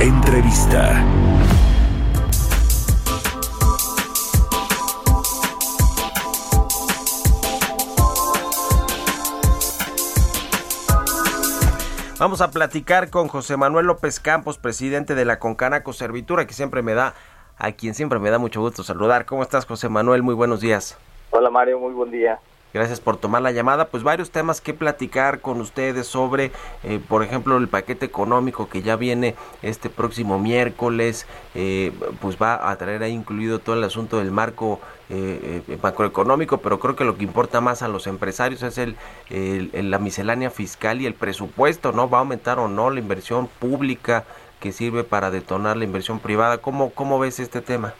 Entrevista. Vamos a platicar con José Manuel López Campos, presidente de la Concanaco Servitura, que siempre me da, a quien siempre me da mucho gusto saludar. ¿Cómo estás, José Manuel? Muy buenos días. Hola Mario, muy buen día. Gracias por tomar la llamada. Pues varios temas que platicar con ustedes sobre, eh, por ejemplo, el paquete económico que ya viene este próximo miércoles, eh, pues va a traer ahí incluido todo el asunto del marco eh, eh, macroeconómico, pero creo que lo que importa más a los empresarios es el, el- la miscelánea fiscal y el presupuesto, ¿no? Va a aumentar o no la inversión pública que sirve para detonar la inversión privada. ¿Cómo, cómo ves este tema?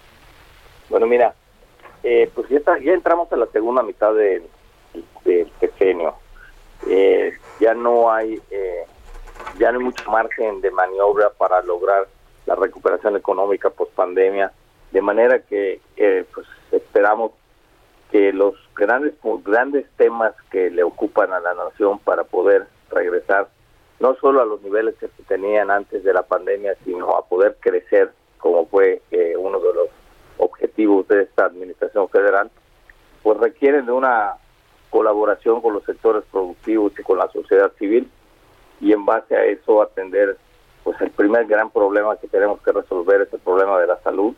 Bueno, mira, eh, pues ya, ya entramos en la segunda mitad del del sexenio. Eh, ya no hay eh, ya no hay mucho margen de maniobra para lograr la recuperación económica post pandemia, de manera que eh, pues esperamos que los grandes grandes temas que le ocupan a la nación para poder regresar no solo a los niveles que se tenían antes de la pandemia, sino a poder crecer, como fue eh, uno de los objetivos de esta administración federal, pues requieren de una colaboración con los sectores productivos y con la sociedad civil y en base a eso atender pues el primer gran problema que tenemos que resolver es el problema de la salud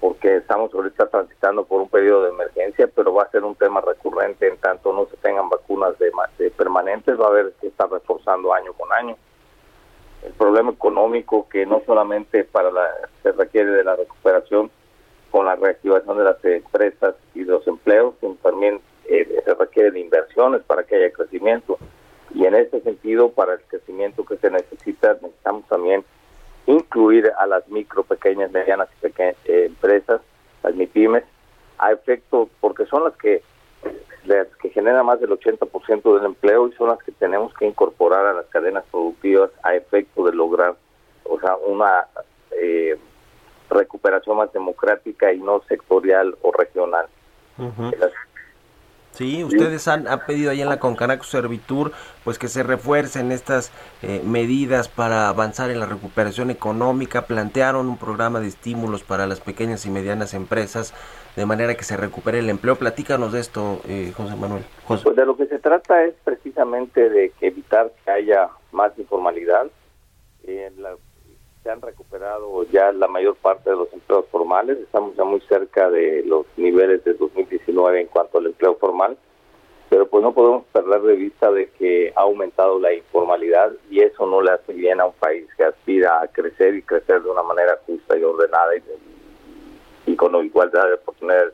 porque estamos ahorita transitando por un periodo de emergencia pero va a ser un tema recurrente en tanto no se tengan vacunas de, de permanentes va a haber que estar reforzando año con año. El problema económico que no solamente para la se requiere de la recuperación con la reactivación de las empresas y de los empleos, sino también eh, para que haya crecimiento. Y en este sentido, para el crecimiento que se necesita, necesitamos también incluir a las micro, pequeñas, medianas y pequeñas eh, empresas, las MIPIMES, a efecto, porque son las que las que generan más del 80% del empleo y son las que tenemos que incorporar a las cadenas productivas a efecto de lograr, o sea, una eh, recuperación más democrática y no sectorial o regional. Sí, ustedes han, han pedido ahí en la Concanaco Servitur pues que se refuercen estas eh, medidas para avanzar en la recuperación económica, plantearon un programa de estímulos para las pequeñas y medianas empresas de manera que se recupere el empleo. Platícanos de esto, eh, José Manuel. José. Pues de lo que se trata es precisamente de que evitar que haya más informalidad. Eh, la- se han recuperado ya la mayor parte de los empleos formales. Estamos ya muy cerca de los niveles de 2019 en cuanto formal. Pero pues no podemos perder de vista de que ha aumentado la informalidad y eso no le hace bien a un país que aspira a crecer y crecer de una manera justa y ordenada y, y con igualdad de oportunidades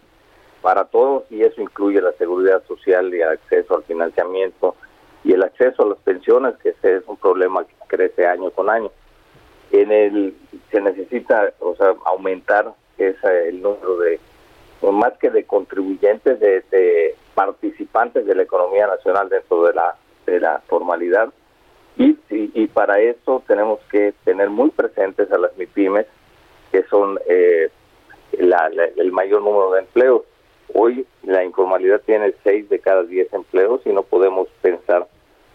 para todos y eso incluye la seguridad social y el acceso al financiamiento y el acceso a las pensiones que es un problema que crece año con año en el se necesita o sea aumentar esa, el número de más que de contribuyentes de, de participantes de la economía nacional dentro de la de la formalidad. Y, para eso tenemos que tener muy presentes a las MIPIMES que son eh, la- el mayor número de empleos. Hoy la informalidad tiene 6 de cada 10 empleos y no podemos pensar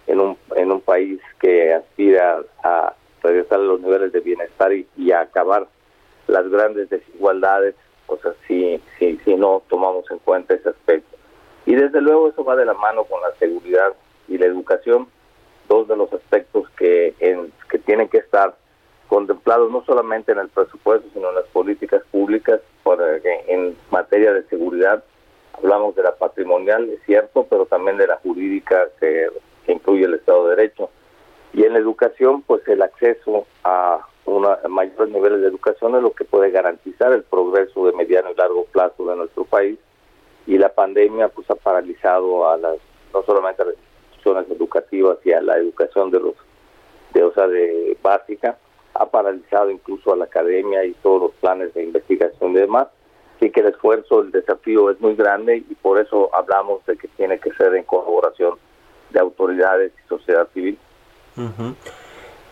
en un, en un país que aspira a regresar a los niveles de bienestar y, y a acabar las grandes desigualdades, o sea, si, si, si no tomamos en cuenta ese aspecto. Y desde luego eso va de la mano con la seguridad y la educación, dos de los aspectos que, en, que tienen que estar contemplados no solamente en el presupuesto, sino en las políticas públicas para en materia de seguridad. Hablamos de la patrimonial, es cierto, pero también de la jurídica que, que incluye el Estado de Derecho. Y en la educación, pues el acceso a una, mayores niveles de educación es lo que puede garantizar el progreso de mediano y largo plazo de nuestro país. Y la pandemia pues ha paralizado a las no solamente a las instituciones educativas y a la educación de los de o sea de básica ha paralizado incluso a la academia y todos los planes de investigación y demás Así que el esfuerzo, el desafío es muy grande y por eso hablamos de que tiene que ser en colaboración de autoridades y sociedad civil.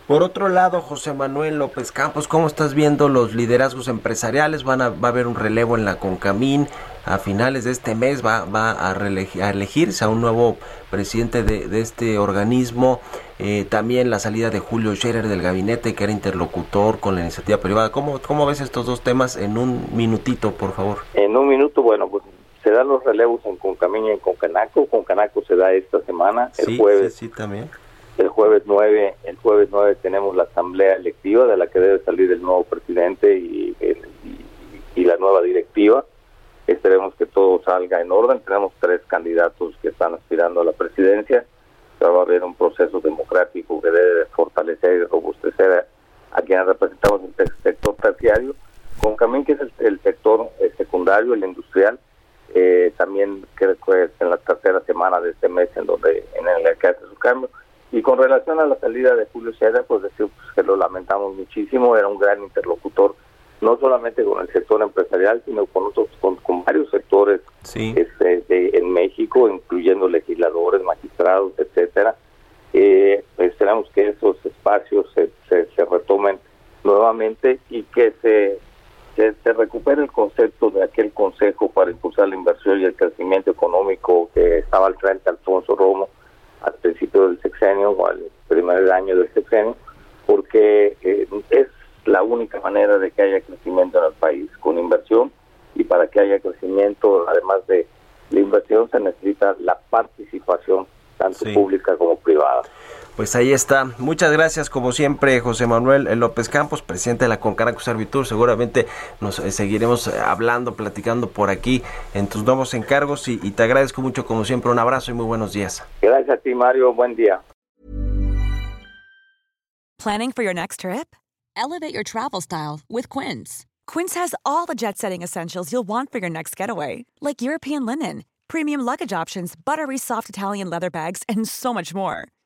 Por otro lado, José Manuel López Campos, ¿cómo estás viendo los liderazgos empresariales? Van a, va a haber un relevo en la Concamín. A finales de este mes va, va a, a, elegirse a un nuevo presidente de, de este organismo. Eh, también la salida de Julio Scherer del gabinete, que era interlocutor con la iniciativa privada. ¿Cómo, ¿Cómo ves estos dos temas en un minutito, por favor? En un minuto, bueno, pues se dan los relevos en Concamín y en Concanaco. Concanaco se da esta semana, el jueves. Sí, sí, también jueves 9, el jueves 9 tenemos la asamblea electiva de la que debe salir el nuevo presidente y, y, la nueva directiva. Esperemos que todo salga en orden. Tenemos tres candidatos que están aspirando a la presidencia. va a haber un proceso democrático que debe fortalecer y robustecer a, quienes representamos el sector terciario. Con Camín, que es el, sector eh, secundario, el industrial, eh, también creo que es en la tercera semana de este mes en donde en el que hace su cambio y con relación a la salida de Julio César, pues decir pues, que lo lamentamos muchísimo, era un gran interlocutor, no solamente con el sector empresarial, sino con otros, con, varios sectores este, en México, incluyendo legisladores, magistrados, etcétera. Eh, esperamos que esos espacios se, se, retomen nuevamente y que se, se, se recupere el concepto de aquel consejo para impulsar la inversión y el crecimiento económico que estaba al frente Alfonso Romo principio del sexenio o al primer año del sexenio, porque eh, es la única manera de que haya crecimiento en el país, con inversión, y para que haya crecimiento, además de la inversión, se necesita la participación tanto pública como privada. Pues ahí está. Muchas gracias, como siempre, José Manuel López Campos, presidente de la Concanaco Servitur. Seguramente nos eh, seguiremos eh, hablando, platicando por aquí en tus nuevos encargos y, y te agradezco mucho, como siempre. Un abrazo y muy buenos días. Gracias a ti, Mario. Buen día. ¿Planning for your next trip? Elevate your travel style with Quince. Quince has all the jet setting essentials you'll want for your next getaway, like European linen, premium luggage options, buttery soft Italian leather bags, and so much more.